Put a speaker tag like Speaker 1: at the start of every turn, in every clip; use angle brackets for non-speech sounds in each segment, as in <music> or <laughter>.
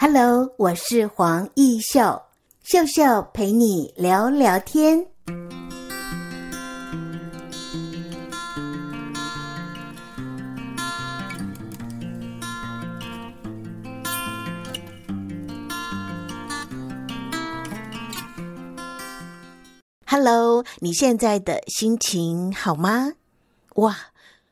Speaker 1: Hello，我是黄奕秀，秀秀陪你聊聊天。Hello，你现在的心情好吗？哇！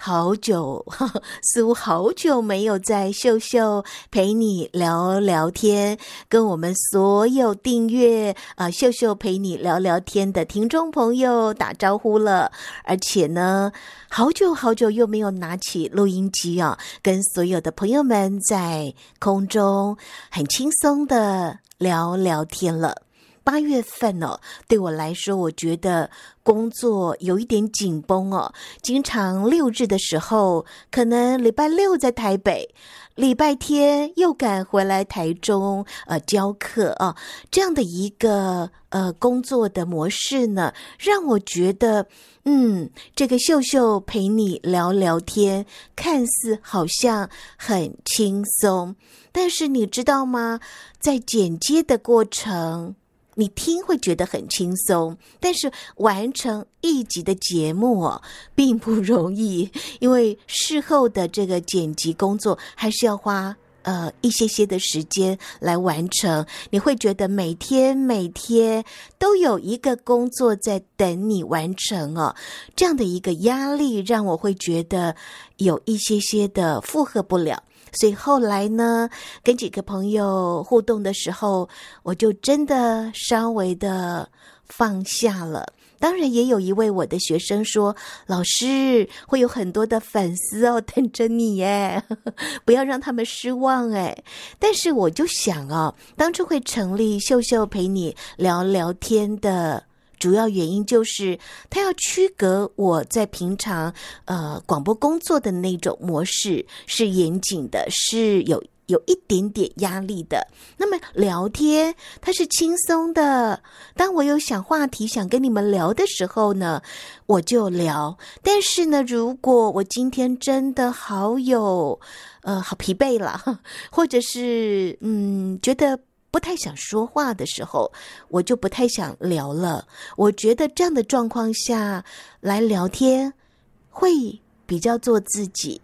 Speaker 1: 好久，呵呵，似乎好久没有在秀秀陪你聊聊天，跟我们所有订阅啊秀秀陪你聊聊天的听众朋友打招呼了。而且呢，好久好久又没有拿起录音机啊，跟所有的朋友们在空中很轻松的聊聊天了。八月份哦，对我来说，我觉得工作有一点紧绷哦。经常六日的时候，可能礼拜六在台北，礼拜天又赶回来台中，呃，教课啊，这样的一个呃工作的模式呢，让我觉得，嗯，这个秀秀陪你聊聊天，看似好像很轻松，但是你知道吗？在剪接的过程。你听会觉得很轻松，但是完成一集的节目哦，并不容易，因为事后的这个剪辑工作还是要花呃一些些的时间来完成。你会觉得每天每天都有一个工作在等你完成哦，这样的一个压力让我会觉得有一些些的负荷不了。所以后来呢，跟几个朋友互动的时候，我就真的稍微的放下了。当然，也有一位我的学生说：“老师，会有很多的粉丝哦，等着你耶，<laughs> 不要让他们失望哎。”但是我就想哦，当初会成立秀秀陪你聊聊天的。主要原因就是，他要区隔我在平常呃广播工作的那种模式是严谨的，是有有一点点压力的。那么聊天它是轻松的，当我有想话题想跟你们聊的时候呢，我就聊。但是呢，如果我今天真的好有呃好疲惫了，或者是嗯觉得。不太想说话的时候，我就不太想聊了。我觉得这样的状况下来聊天会比较做自己，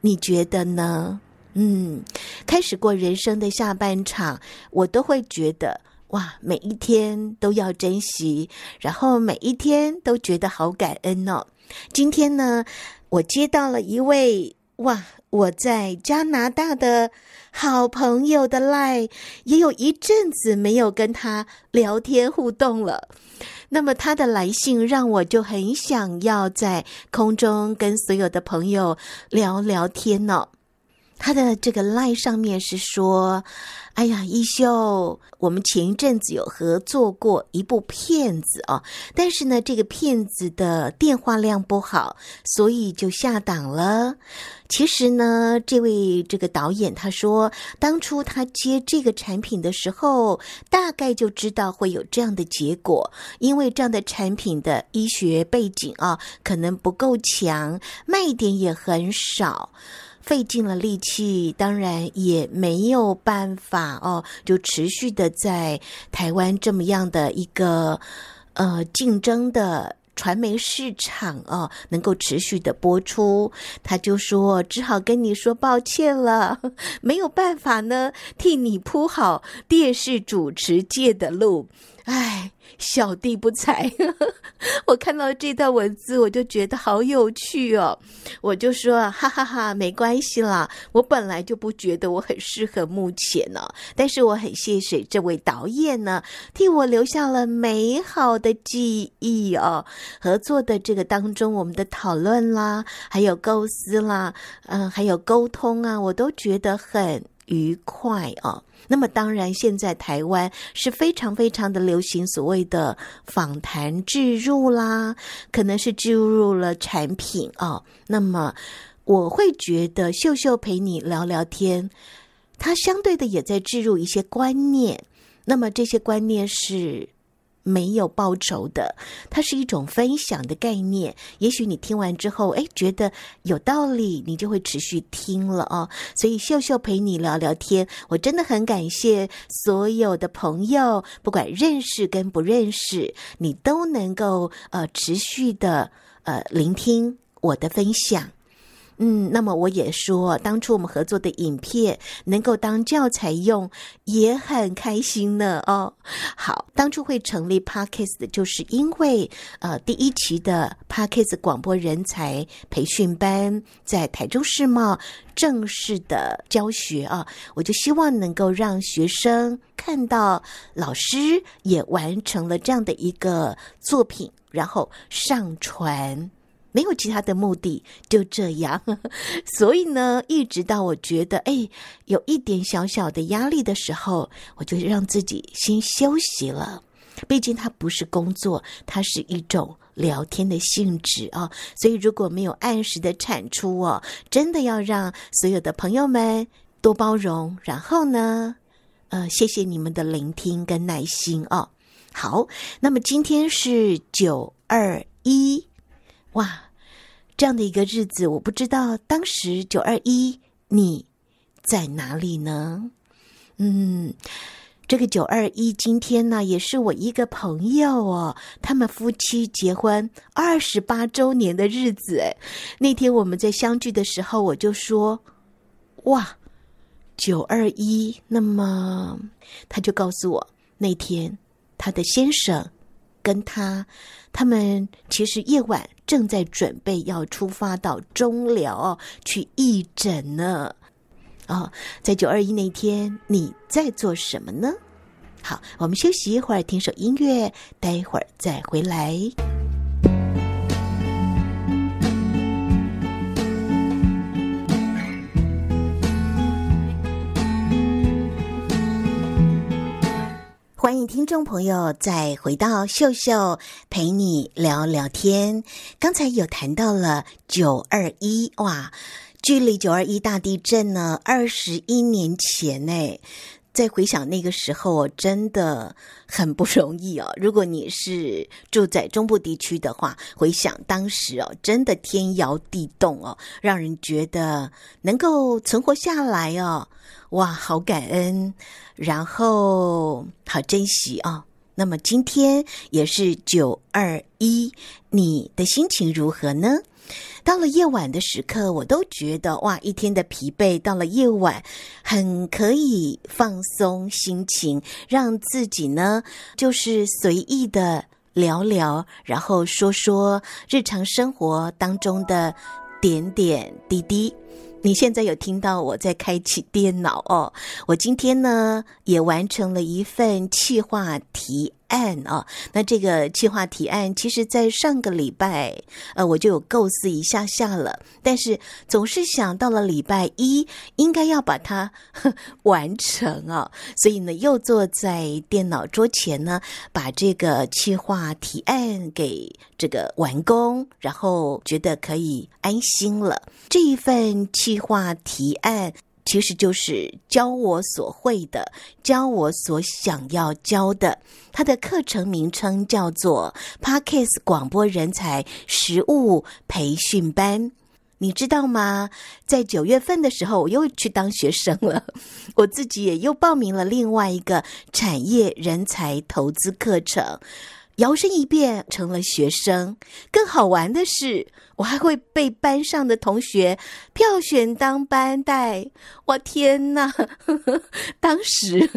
Speaker 1: 你觉得呢？嗯，开始过人生的下半场，我都会觉得哇，每一天都要珍惜，然后每一天都觉得好感恩哦。今天呢，我接到了一位。哇！我在加拿大的好朋友的赖也有一阵子没有跟他聊天互动了。那么他的来信让我就很想要在空中跟所有的朋友聊聊天呢、他的这个 LINE 上面是说。哎呀，一秀，我们前一阵子有合作过一部片子哦，但是呢，这个片子的电话量不好，所以就下档了。其实呢，这位这个导演他说，当初他接这个产品的时候，大概就知道会有这样的结果，因为这样的产品的医学背景啊，可能不够强，卖点也很少。费尽了力气，当然也没有办法哦，就持续的在台湾这么样的一个呃竞争的传媒市场哦，能够持续的播出。他就说，只好跟你说抱歉了，没有办法呢，替你铺好电视主持界的路。唉，小弟不才。<laughs> 我看到这段文字，我就觉得好有趣哦。我就说，哈哈哈，没关系啦。我本来就不觉得我很适合目前呢，但是我很谢谢这位导演呢，替我留下了美好的记忆哦。合作的这个当中，我们的讨论啦，还有构思啦，嗯，还有沟通啊，我都觉得很愉快哦。那么当然，现在台湾是非常非常的流行所谓的访谈置入啦，可能是置入了产品哦。那么我会觉得秀秀陪你聊聊天，他相对的也在置入一些观念。那么这些观念是没有报酬的，它是一种分享的概念。也许你听完之后，哎，觉得有道理，你就会持续听了哦。所以秀秀陪你聊聊天，我真的很感谢所有的朋友，不管认识跟不认识，你都能够呃持续的呃聆听我的分享。嗯，那么我也说，当初我们合作的影片能够当教材用，也很开心呢。哦，好，当初会成立 Podcast 的就是因为，呃，第一期的 Podcast 广播人才培训班在台中世贸正式的教学啊，我就希望能够让学生看到老师也完成了这样的一个作品，然后上传。没有其他的目的，就这样。<laughs> 所以呢，一直到我觉得哎，有一点小小的压力的时候，我就让自己先休息了。毕竟它不是工作，它是一种聊天的性质啊。所以如果没有按时的产出哦，真的要让所有的朋友们多包容。然后呢，呃，谢谢你们的聆听跟耐心哦。好，那么今天是九二一，哇！这样的一个日子，我不知道当时九二一你在哪里呢？嗯，这个九二一今天呢，也是我一个朋友哦，他们夫妻结婚二十八周年的日子。哎，那天我们在相聚的时候，我就说：“哇，九二一。”那么他就告诉我，那天他的先生跟他，他们其实夜晚。正在准备要出发到中寮去义诊呢，哦，在九二一那天你在做什么呢？好，我们休息一会儿，听首音乐，待会儿再回来。欢迎听众朋友再回到秀秀陪你聊聊天。刚才有谈到了九二一，哇，距离九二一大地震呢二十一年前呢。再回想那个时候，真的很不容易哦。如果你是住在中部地区的话，回想当时哦，真的天摇地动哦，让人觉得能够存活下来哦，哇，好感恩，然后好珍惜哦。那么今天也是九二一，你的心情如何呢？到了夜晚的时刻，我都觉得哇，一天的疲惫到了夜晚，很可以放松心情，让自己呢就是随意的聊聊，然后说说日常生活当中的点点滴滴。你现在有听到我在开启电脑哦？我今天呢也完成了一份企划题案哦。那这个企划提案，其实在上个礼拜，呃，我就有构思一下下了，但是总是想到了礼拜一应该要把它 <laughs> 完成啊，所以呢，又坐在电脑桌前呢，把这个企划提案给这个完工，然后觉得可以安心了。这一份企划提案其实就是教我所会的，教我所想要教的。它的课程名称叫做 Podcast 广播人才实务培训班。你知道吗？在九月份的时候，我又去当学生了。<laughs> 我自己也又报名了另外一个产业人才投资课程。摇身一变成了学生，更好玩的是，我还会被班上的同学票选当班代。我天哪！呵呵，当时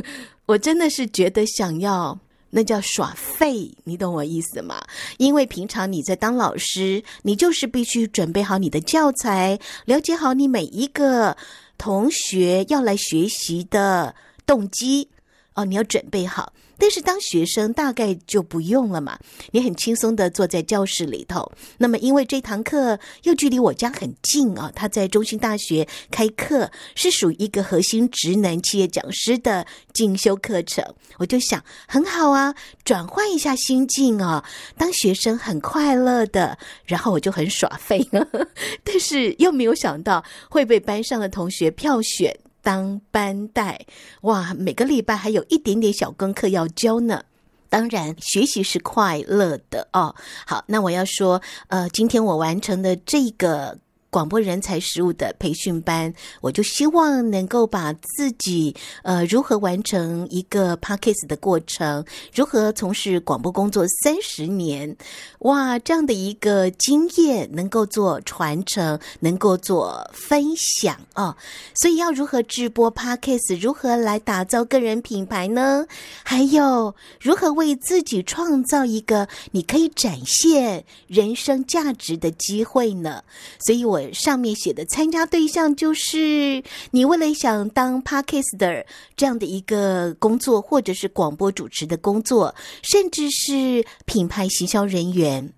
Speaker 1: 我真的是觉得想要，那叫耍废，你懂我意思吗？因为平常你在当老师，你就是必须准备好你的教材，了解好你每一个同学要来学习的动机哦，你要准备好。但是当学生大概就不用了嘛，你很轻松的坐在教室里头。那么因为这堂课又距离我家很近啊，他在中兴大学开课，是属于一个核心职能企业讲师的进修课程。我就想很好啊，转换一下心境啊，当学生很快乐的，然后我就很耍废，<laughs> 但是又没有想到会被班上的同学票选。当班带，哇，每个礼拜还有一点点小功课要教呢。当然，学习是快乐的哦。好，那我要说，呃，今天我完成的这个。广播人才实务的培训班，我就希望能够把自己呃如何完成一个 Podcast 的过程，如何从事广播工作三十年，哇，这样的一个经验能够做传承，能够做分享哦。所以要如何直播 Podcast，如何来打造个人品牌呢？还有如何为自己创造一个你可以展现人生价值的机会呢？所以我。上面写的参加对象就是你，为了想当 Podcaster 这样的一个工作，或者是广播主持的工作，甚至是品牌行销人员。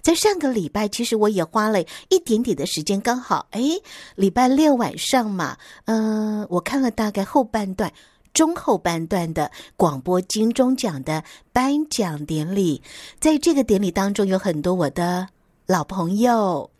Speaker 1: 在上个礼拜，其实我也花了一点点的时间，刚好哎，礼拜六晚上嘛，嗯、我看了大概后半段、中后半段的广播金钟奖的颁奖典礼，在这个典礼当中，有很多我的老朋友。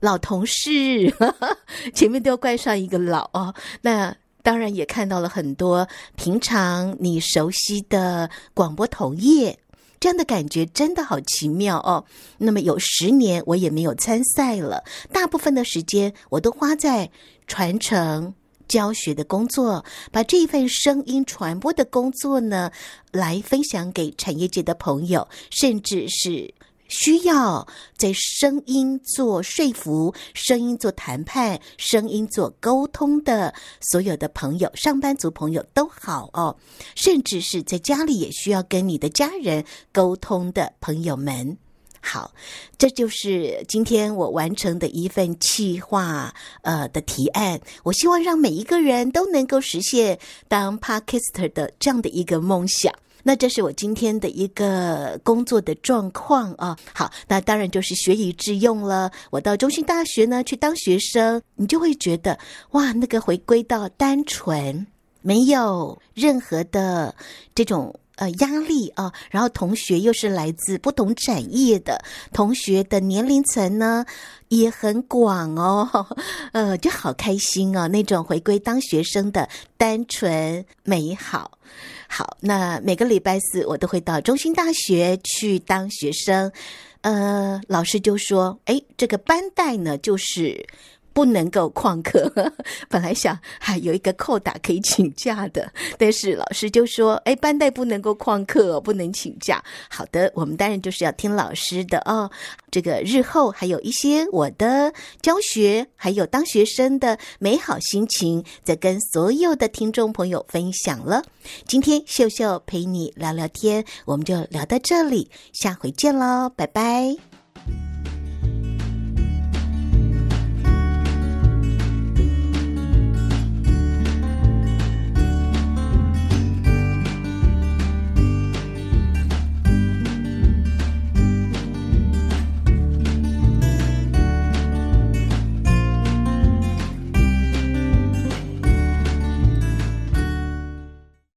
Speaker 1: 老同事，<laughs> 前面都要冠上一个老哦。那当然也看到了很多平常你熟悉的广播同业，这样的感觉真的好奇妙哦。那么有十年我也没有参赛了，大部分的时间我都花在传承教学的工作，把这份声音传播的工作呢，来分享给产业界的朋友，甚至是。需要在声音做说服、声音做谈判、声音做沟通的所有的朋友，上班族朋友都好哦，甚至是在家里也需要跟你的家人沟通的朋友们，好，这就是今天我完成的一份企划呃的提案。我希望让每一个人都能够实现当 Podcaster 的这样的一个梦想。那这是我今天的一个工作的状况啊。好，那当然就是学以致用了。我到中兴大学呢去当学生，你就会觉得哇，那个回归到单纯，没有任何的这种呃压力啊。然后同学又是来自不同产业的，同学的年龄层呢也很广哦，<laughs> 呃，就好开心哦，那种回归当学生的单纯美好。好，那每个礼拜四我都会到中兴大学去当学生，呃，老师就说，哎，这个班代呢，就是。不能够旷课，<laughs> 本来想还有一个扣打可以请假的，但是老师就说：“哎，班代不能够旷课，不能请假。”好的，我们当然就是要听老师的哦。这个日后还有一些我的教学，还有当学生的美好心情，在跟所有的听众朋友分享了。今天秀秀陪你聊聊天，我们就聊到这里，下回见喽，拜拜。